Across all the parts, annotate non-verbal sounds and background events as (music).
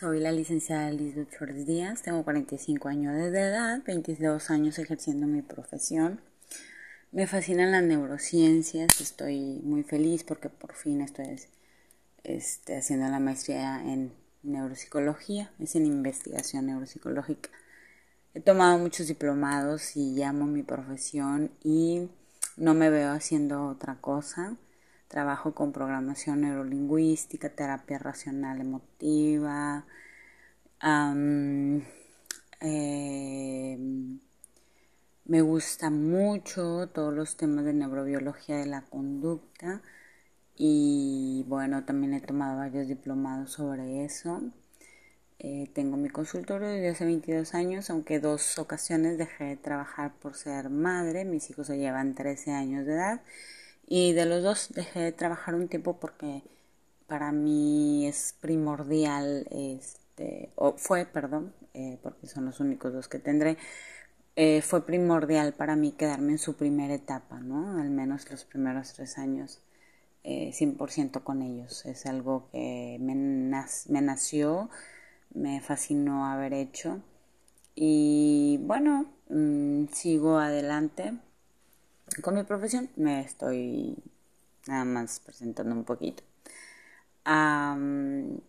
Soy la licenciada Lisbeth Flores Díaz, tengo 45 años de edad, 22 años ejerciendo mi profesión. Me fascinan las neurociencias, estoy muy feliz porque por fin estoy este, haciendo la maestría en neuropsicología, es en investigación neuropsicológica. He tomado muchos diplomados y amo mi profesión y no me veo haciendo otra cosa. Trabajo con programación neurolingüística, terapia racional emotiva. Em, me gusta mucho todos los temas de neurobiología de la conducta y bueno, también he tomado varios diplomados sobre eso. Eh, tengo mi consultorio desde hace 22 años, aunque dos ocasiones dejé de trabajar por ser madre. Mis hijos se llevan 13 años de edad y de los dos dejé de trabajar un tiempo porque para mí es primordial, este, o fue, perdón, eh, porque son los únicos dos que tendré, eh, fue primordial para mí quedarme en su primera etapa, ¿no? Al menos los primeros tres años. 100% con ellos. Es algo que me, me nació me fascinó haber hecho. Y bueno, mm, sigo adelante con mi profesión. Me estoy nada más presentando un poquito. amo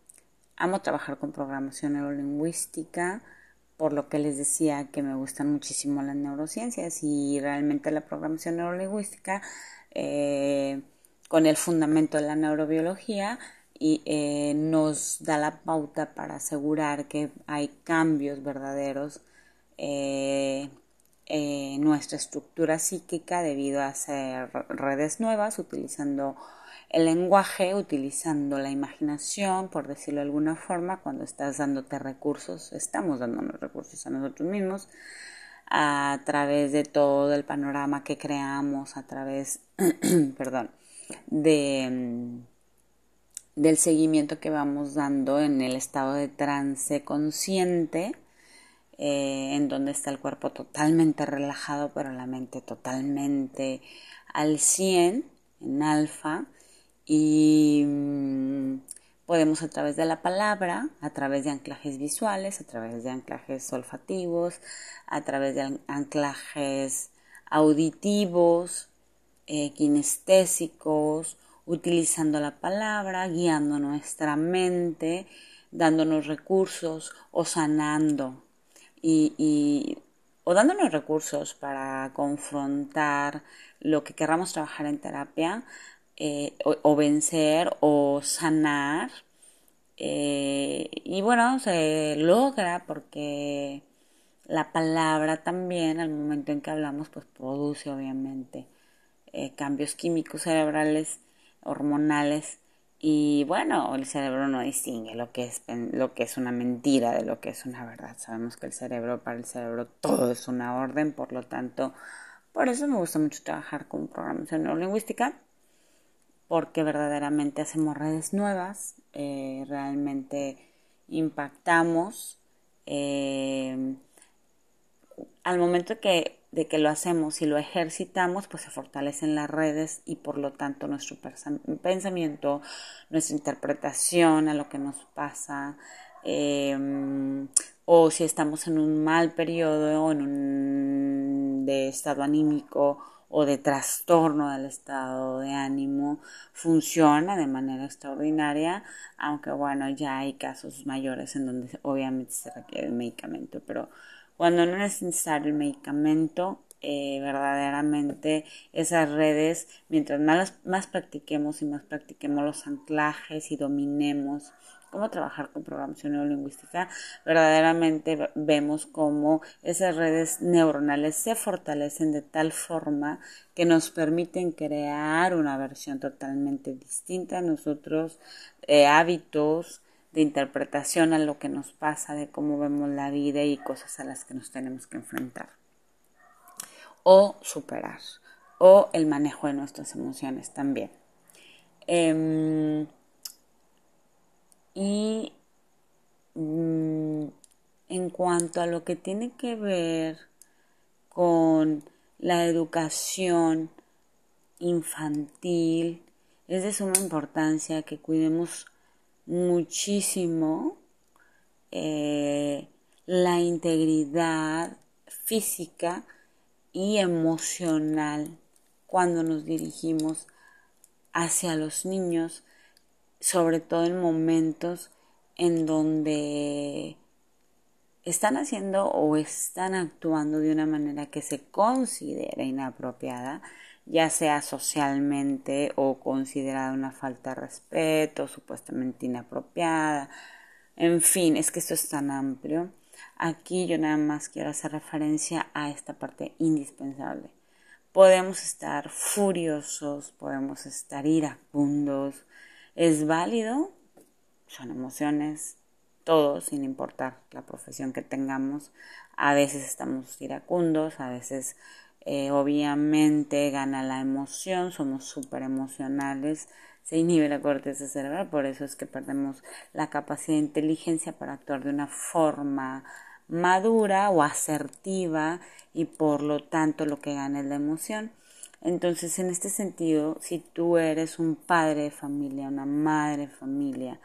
trabajar con programación neurolingüística, por lo que les decía que me gustan muchísimo las neurociencias y realmente la programación neurolingüística eh, con el fundamento de la neurobiología y eh, nos da la pauta para asegurar que hay cambios verdaderos eh, en nuestra estructura psíquica debido a hacer redes nuevas, utilizando el lenguaje, utilizando la imaginación, por decirlo de alguna forma, cuando estás dándote recursos, estamos dándonos recursos a nosotros mismos, a través de todo el panorama que creamos, a través, (clears throat) perdón, de del seguimiento que vamos dando en el estado de trance consciente, eh, en donde está el cuerpo totalmente relajado, pero la mente totalmente al 100, en alfa, y mm, podemos a través de la palabra, a través de anclajes visuales, a través de anclajes olfativos, a través de anclajes auditivos, eh, kinestésicos, utilizando la palabra, guiando nuestra mente, dándonos recursos o sanando y, o dándonos recursos para confrontar lo que querramos trabajar en terapia eh, o, vencer o sanar. Eh, y bueno, se logra porque la palabra también al momento en que hablamos pues produce obviamente eh, cambios químicos cerebrales hormonales y bueno, el cerebro no distingue lo que es lo que es una mentira de lo que es una verdad. Sabemos que el cerebro para el cerebro todo es una orden, por lo tanto, por eso me gusta mucho trabajar con programación neurolingüística porque verdaderamente hacemos redes nuevas, eh, realmente impactamos. Eh, al momento que de que lo hacemos y lo ejercitamos, pues se fortalecen las redes y por lo tanto nuestro pensamiento, nuestra interpretación a lo que nos pasa, em, o si estamos en un mal periodo o en un de estado anímico o de trastorno del estado de ánimo funciona de manera extraordinaria, aunque bueno, ya hay casos mayores en donde obviamente se requiere el medicamento, pero cuando no es necesario el medicamento, eh, verdaderamente esas redes, mientras más, más practiquemos y más practiquemos los anclajes y dominemos cómo trabajar con programación neurolingüística, verdaderamente vemos cómo esas redes neuronales se fortalecen de tal forma que nos permiten crear una versión totalmente distinta a nosotros, eh, hábitos, de interpretación a lo que nos pasa, de cómo vemos la vida y cosas a las que nos tenemos que enfrentar. O superar. O el manejo de nuestras emociones también. Em, y mm, en cuanto a lo que tiene que ver con la educación infantil, es de suma importancia que cuidemos muchísimo eh, la integridad física y emocional cuando nos dirigimos hacia los niños, sobre todo en momentos en donde están haciendo o están actuando de una manera que se considera inapropiada, ya sea socialmente o considerada una falta de respeto, supuestamente inapropiada. En fin, es que esto es tan amplio. Aquí yo nada más quiero hacer referencia a esta parte indispensable. Podemos estar furiosos, podemos estar iracundos. Es válido, son emociones, todos, sin importar la profesión que tengamos. A veces estamos iracundos, a veces eh, obviamente gana la emoción, somos súper emocionales, se inhibe la corteza cerebral, por eso es que perdemos la capacidad de inteligencia para actuar de una forma madura o asertiva y por lo tanto lo que gana es la emoción. Entonces, en este sentido, si tú eres un padre de familia, una madre de familia,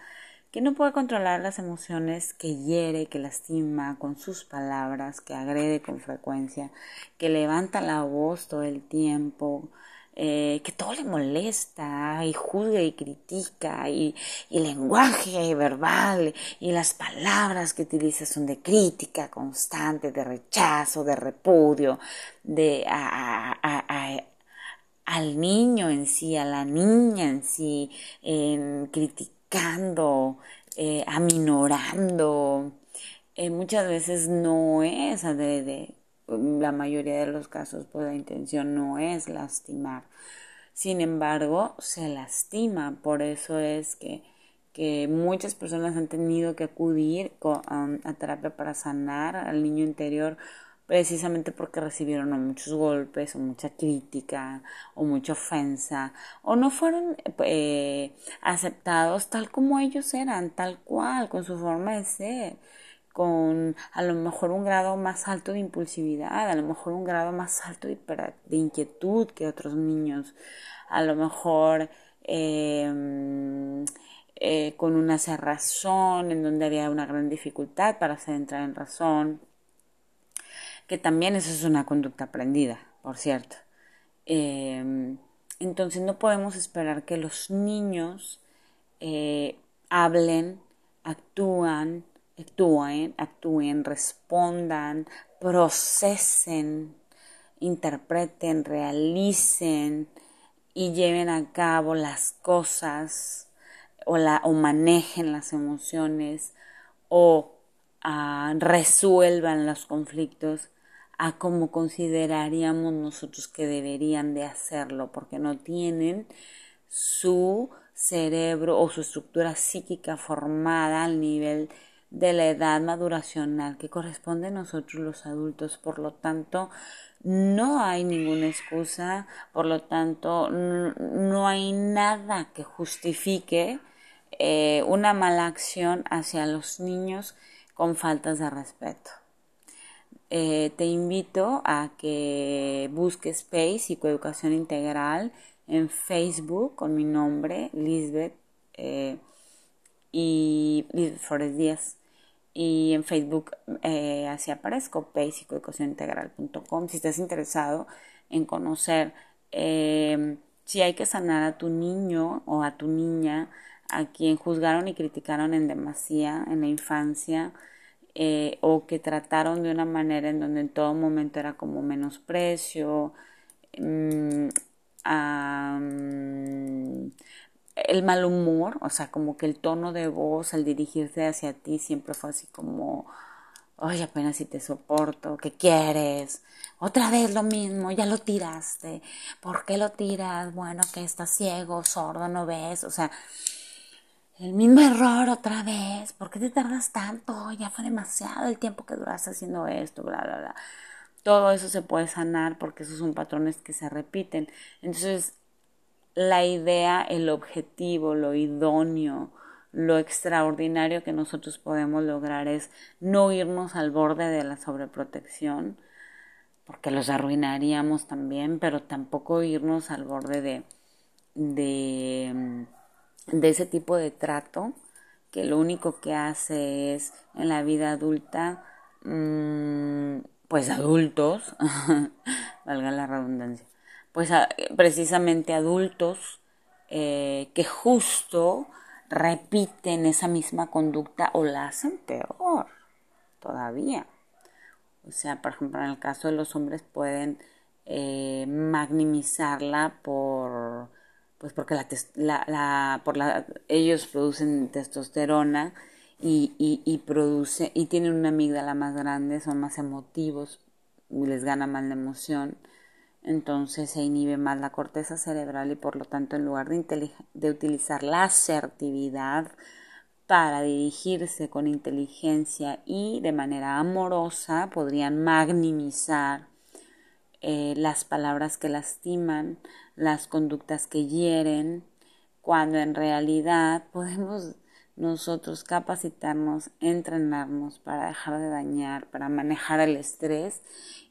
que no puede controlar las emociones, que hiere, que lastima con sus palabras, que agrede con frecuencia, que levanta la voz todo el tiempo, eh, que todo le molesta y juzga y critica y, el lenguaje verbal y las palabras que utiliza son de crítica constante, de rechazo, de repudio, de al niño en sí, a la niña en sí, en criticar eh, aminorando. Eh, muchas veces no es adrede. La mayoría de los casos, pues la intención no es lastimar. Sin embargo, se lastima. Por eso es que, que muchas personas han tenido que acudir a terapia para sanar al niño interior precisamente porque recibieron muchos golpes o mucha crítica o mucha ofensa o no fueron eh, aceptados tal como ellos eran, tal cual, con su forma de ser, con a lo mejor un grado más alto de impulsividad, a lo mejor un grado más alto de, inquietud que otros niños, a lo mejor em, eh, con una cerrazón en donde había una gran dificultad para hacer entrar en razón que también eso es una conducta aprendida, por cierto. Em, entonces no podemos esperar que los niños eh, hablen, actúan, actúen, actúen, respondan, procesen, interpreten, realicen y lleven a cabo las cosas o, manejen las emociones o ah, resuelvan los conflictos a como consideraríamos nosotros que deberían de hacerlo, porque no tienen su cerebro o su estructura psíquica formada al nivel de la edad maduracional que corresponde a nosotros los adultos. Por lo tanto, no hay ninguna excusa, por lo tanto, no hay nada que justifique eh, una mala acción hacia los niños con faltas de respeto. Eh, te invito a que busques Space Psicoeducación Integral en Facebook con mi nombre, Lisbeth, eh, y Lisbeth Flores Díaz. Y en Facebook eh, así aparezco, Integral.com Si estás interesado en conocer si hay que sanar a tu niño o a tu niña, a quien juzgaron y criticaron en demasía en la infancia, eh, o que trataron de una manera en donde en todo momento era como menosprecio, mm, el mal humor, o sea, como que el tono de voz al dirigirse hacia ti siempre fue así como, oye, apenas si te soporto, ¿qué quieres? Otra vez lo mismo, ya lo tiraste, ¿por qué lo tiras? Bueno, que estás ciego, sordo, no ves, o sea, el mismo error otra vez, ¿por qué te tardas tanto? Ya fue demasiado el tiempo que duraste haciendo esto, bla, bla, bla. Todo eso se puede sanar porque esos son patrones que se repiten. Entonces, la idea, el objetivo, lo idóneo, lo extraordinario que nosotros podemos lograr es no irnos al borde de la sobreprotección, porque los arruinaríamos también, pero tampoco irnos al borde de, de de ese tipo de trato que lo único que hace es en la vida adulta, mm, pues adultos, (laughs) valga la redundancia, pues precisamente adultos eh, que justo repiten esa misma conducta o la hacen peor todavía. O sea, por ejemplo, en el caso de los hombres pueden eh, magnimizarla por pues porque la, por la, ellos producen testosterona y, y, y, produce y tienen una amígdala más grande, son más emotivos, les gana más la emoción, entonces se inhibe más la corteza cerebral y por lo tanto en lugar de, de utilizar la asertividad para dirigirse con inteligencia y de manera amorosa podrían magnimizar eh, las palabras que lastiman, las conductas que hieren, cuando en realidad (laughs) podemos nosotros capacitarnos, entrenarnos para dejar de dañar, para manejar el estrés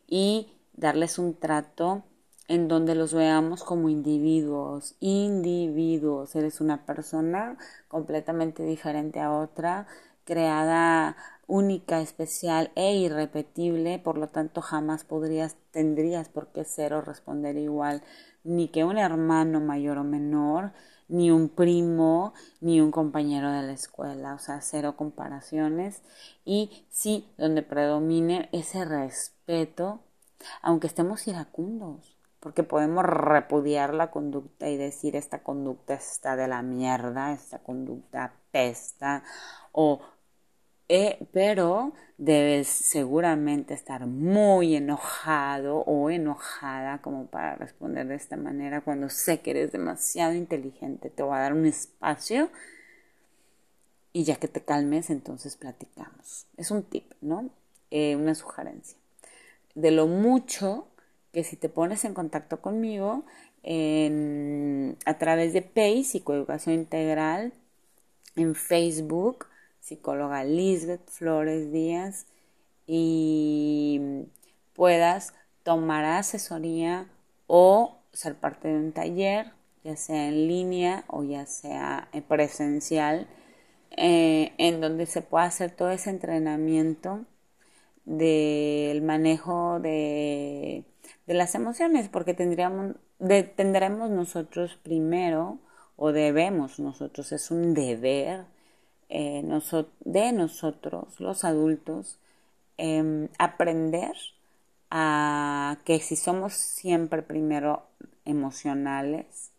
y darles un trato en donde los veamos como individuos, individuos, eres una persona completamente diferente a otra, creada única, especial e irrepetible, por lo tanto jamás podrías, tendrías por qué ser o responder igual, ni que un hermano mayor o menor, ni un primo, ni un compañero de la escuela, o sea, cero comparaciones. Y sí, donde predomine ese respeto, aunque estemos iracundos, porque podemos repudiar la conducta y decir esta conducta está de la mierda, esta conducta pesta, o eh, pero debes seguramente estar muy enojado o enojada como para responder de esta manera cuando sé que eres demasiado inteligente. Te voy a dar un espacio y ya que te calmes, entonces platicamos. Es un tip, ¿no? Eh, una sugerencia. De lo mucho que si te pones en contacto conmigo a través de PACE, Psicoeducación Integral, en Facebook, psicóloga Lisbeth Flores Díaz y puedas tomar asesoría o ser parte de un taller, ya sea en línea o ya sea presencial, eh, en donde se pueda hacer todo ese entrenamiento del manejo de, las emociones, porque tendríamos, tendremos nosotros primero, o debemos nosotros, es un deber eh, de nosotros, los adultos, em, aprender a que si somos siempre primero emocionales,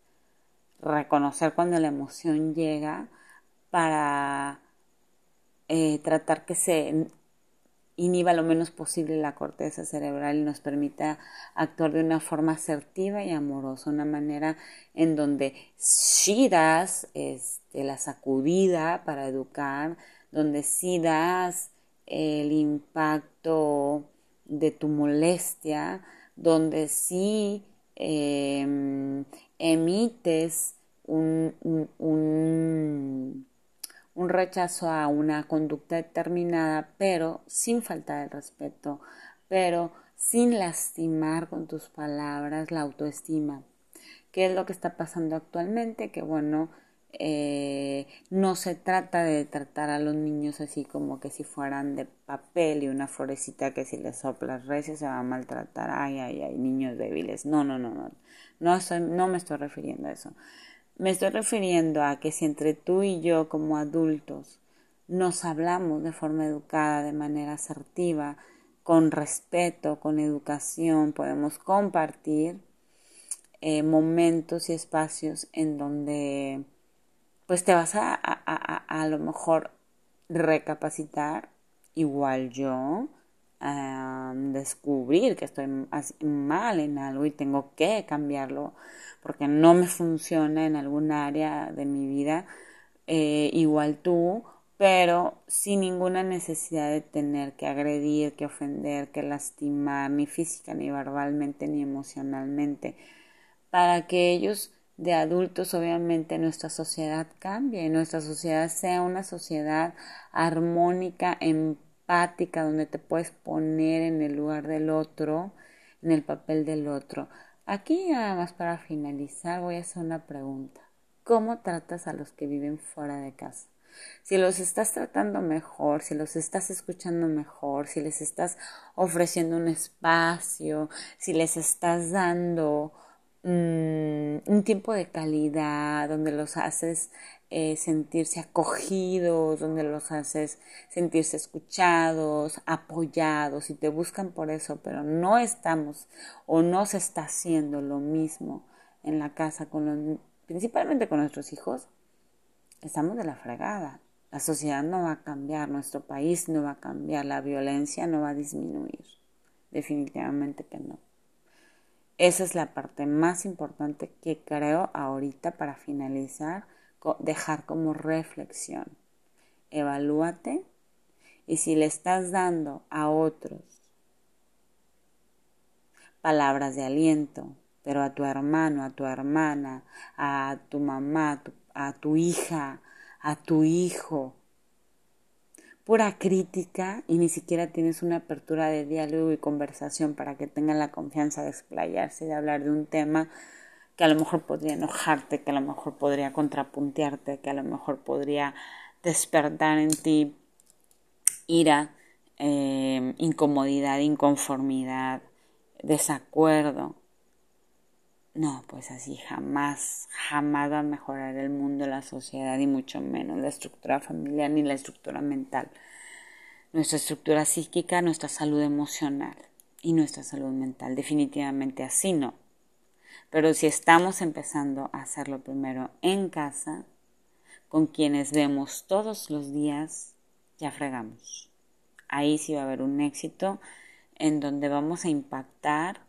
reconocer cuando la emoción llega para eh, tratar que se inhiba lo menos posible la corteza cerebral y nos permita actuar de una forma asertiva y amorosa, una manera en donde sí das este, la sacudida para educar, donde sí das el impacto de tu molestia, donde sí em, emites un un rechazo a una conducta determinada, pero sin falta de respeto, pero sin lastimar con tus palabras la autoestima. ¿Qué es lo que está pasando actualmente? Que bueno, eh, no se trata de tratar a los niños así como que si fueran de papel y una florecita que si le soplas recio se va a maltratar. Ay, ay, ay, niños débiles. No, no, no, no. No, no me estoy refiriendo a eso. Me estoy refiriendo a que si entre tú y yo como adultos nos hablamos de forma educada, de manera asertiva, con respeto, con educación, podemos compartir eh, momentos y espacios en donde pues te vas a, a, a, a lo mejor recapacitar, igual yo, a descubrir que estoy mal en algo y tengo que cambiarlo porque no me funciona en algún área de mi vida, eh, igual tú, pero sin ninguna necesidad de tener que agredir, que ofender, que lastimar, ni física, ni verbalmente, ni emocionalmente, para que ellos de adultos, obviamente, nuestra sociedad cambie, nuestra sociedad sea una sociedad armónica, donde te puedes poner en el lugar del otro, en el papel del otro. Aquí nada más para finalizar voy a hacer una pregunta. ¿Cómo tratas a los que viven fuera de casa? si los estás tratando mejor, si los estás escuchando mejor, si les estás ofreciendo un espacio, si les estás dando mm, un tiempo de calidad, donde los haces eh, sentirse acogidos, donde los haces sentirse escuchados, apoyados y te buscan por eso, pero no estamos o no se está haciendo lo mismo en la casa con los, principalmente con nuestros hijos, estamos de la fregada. La sociedad no va a cambiar, nuestro país no va a cambiar, la violencia no va a disminuir. Definitivamente que no. Esa es la parte más importante que creo ahorita para finalizar dejar como reflexión. Evalúate y si le estás dando a otros palabras de aliento, pero a tu hermano, a tu hermana, a tu mamá, a tu, hija, a tu hijo, pura crítica y ni siquiera tienes una apertura de diálogo y conversación para que tengan la confianza de explayarse, de hablar de un tema que a lo mejor podría enojarte, que a lo mejor podría contrapuntearte, que a lo mejor podría despertar en ti ira, eh, incomodidad, inconformidad, desacuerdo. No, pues así jamás, jamás va a mejorar el mundo, la sociedad y mucho menos la estructura familiar ni la estructura mental. Nuestra estructura psíquica, nuestra salud emocional y nuestra salud mental. Definitivamente así no. Pero si estamos empezando a hacerlo primero en casa, con quienes vemos todos los días, ya fregamos. Ahí sí va a haber un éxito en donde vamos a impactar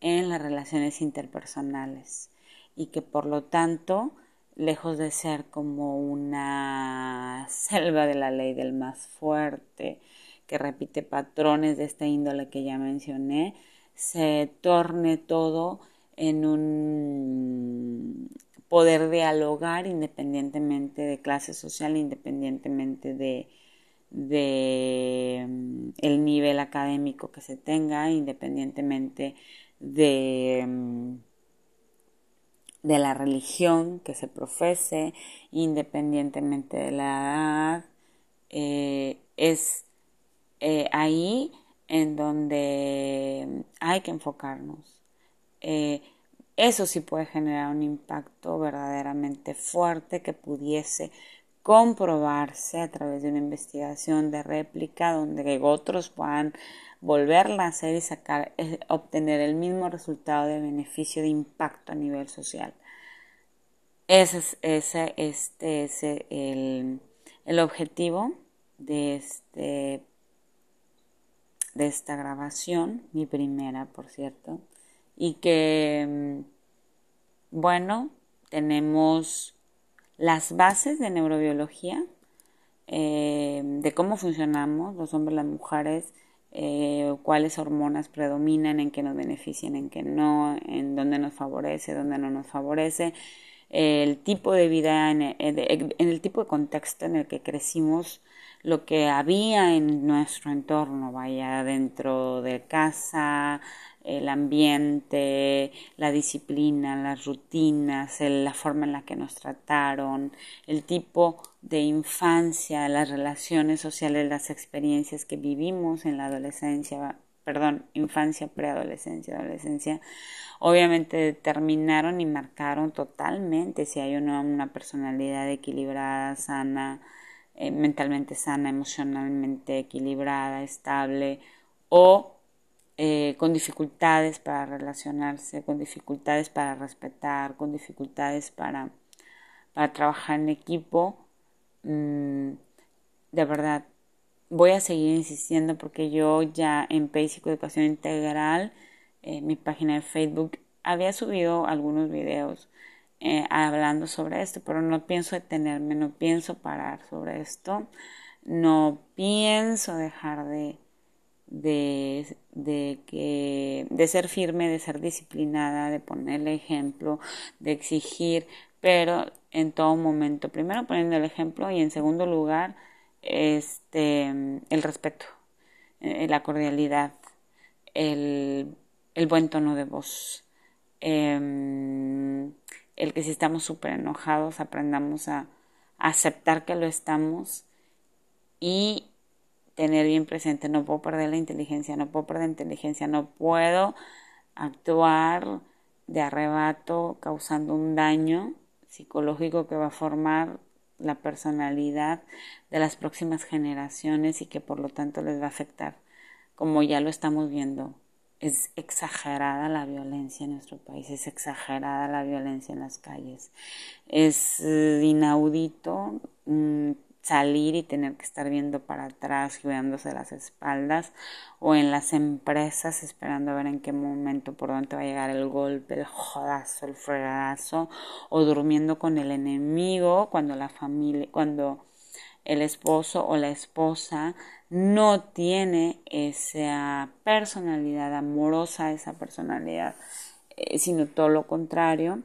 en las relaciones interpersonales y que por lo tanto, lejos de ser como una (laughs) selva de la ley del más fuerte que repite patrones de esta índole que ya mencioné, se torne todo en un poder dialogar independientemente de clase social, independientemente de, de mm, el nivel académico que se tenga, independientemente de, mm, de la religión que se profese, independientemente de la edad, eh, es eh, ahí en donde hay que enfocarnos. Eh, eso sí puede generar un impacto verdaderamente fuerte que pudiese comprobarse a través de una investigación de réplica donde otros puedan volverla a hacer y sacar, obtener el mismo resultado de beneficio de impacto a nivel social. Ese es, este es el, el objetivo de, este, de esta grabación, mi primera, por cierto y que, mm, bueno, tenemos las bases de neurobiología, eh, de cómo funcionamos los hombres, las mujeres, eh, cuáles hormonas predominan, en qué nos benefician, en qué no, en dónde nos favorece, dónde no nos favorece, el tipo de vida, en el tipo de contexto en el que crecimos, lo que había en nuestro entorno, vaya dentro de casa, el ambiente, la disciplina, las rutinas, la forma en la que nos trataron, el tipo de infancia, las relaciones sociales, las experiencias que vivimos en la adolescencia, perdón, infancia, preadolescencia, adolescencia, obviamente determinaron y marcaron totalmente si hay una, una personalidad equilibrada, sana, eh, mentalmente sana, emocionalmente equilibrada, estable o eh, con dificultades para relacionarse, con dificultades para respetar, con dificultades para, para trabajar en equipo. Mm, de verdad, voy a seguir insistiendo porque yo ya en Basic Educación Integral, en mi página de Facebook, había subido algunos videos eh, hablando sobre esto, pero no pienso detenerme, no pienso parar sobre esto, no pienso dejar de, de, de, que, de ser firme, de ser disciplinada, de ponerle ejemplo, de exigir, pero en todo momento, primero poniendo el ejemplo y en segundo lugar, este, el respeto, eh, la cordialidad, el, el, buen tono de voz, em, el que si estamos súper enojados aprendamos a, aceptar que lo estamos y tener bien presente, no puedo perder la inteligencia, no puedo perder inteligencia, no puedo actuar de arrebato causando un daño psicológico que va a formar la personalidad de las próximas generaciones y que por lo tanto les va a afectar, como ya lo estamos viendo. Es exagerada la violencia en nuestro país, es exagerada la violencia en las calles, es eh, inaudito mm, salir y tener que estar viendo para atrás, cuidándose las espaldas, o en las empresas esperando a ver en qué momento, por dónde va a llegar el golpe, el jodazo, el fregazo, o durmiendo con el enemigo cuando la familia, cuando el esposo o la esposa no tiene esa personalidad amorosa, esa personalidad, eh, sino todo lo contrario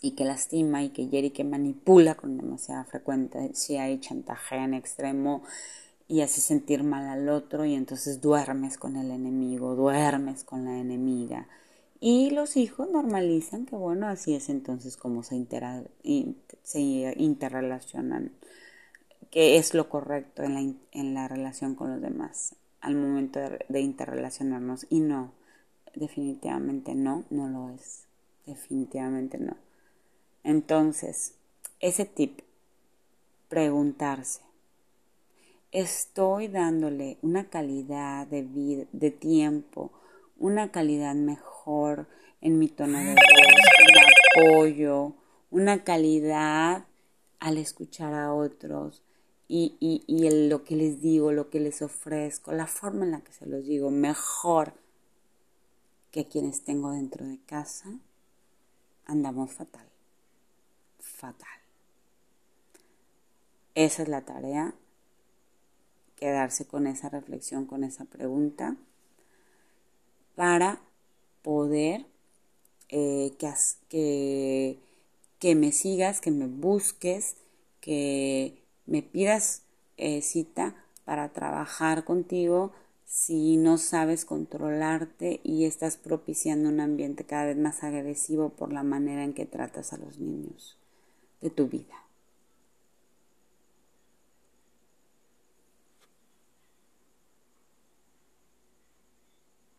y que lastima y que hiere y que manipula con demasiada frecuencia y chantaje en extremo y hace sentir mal al otro y entonces duermes con el enemigo, duermes con la enemiga. Y los hijos normalizan que bueno, así es entonces como se, se interrelacionan, que es lo correcto en la, en la relación con los demás al momento de interrelacionarnos. Y no, definitivamente no, no lo es. Definitivamente no. Entonces, ese tip, preguntarse, estoy dándole una calidad de vida, de tiempo, una calidad mejor en mi tono de voz, un apoyo, una calidad al escuchar a otros y, y, y lo que les digo, lo que les ofrezco, la forma en la que se los digo, mejor que quienes tengo dentro de casa, andamos fatal fatal. Esa es la tarea, quedarse con esa reflexión, con esa pregunta, para poder eh, que, me sigas, que me busques, que me pidas eh, cita para trabajar contigo si no sabes controlarte y estás propiciando un ambiente cada vez más agresivo por la manera en que tratas a los niños de tu vida.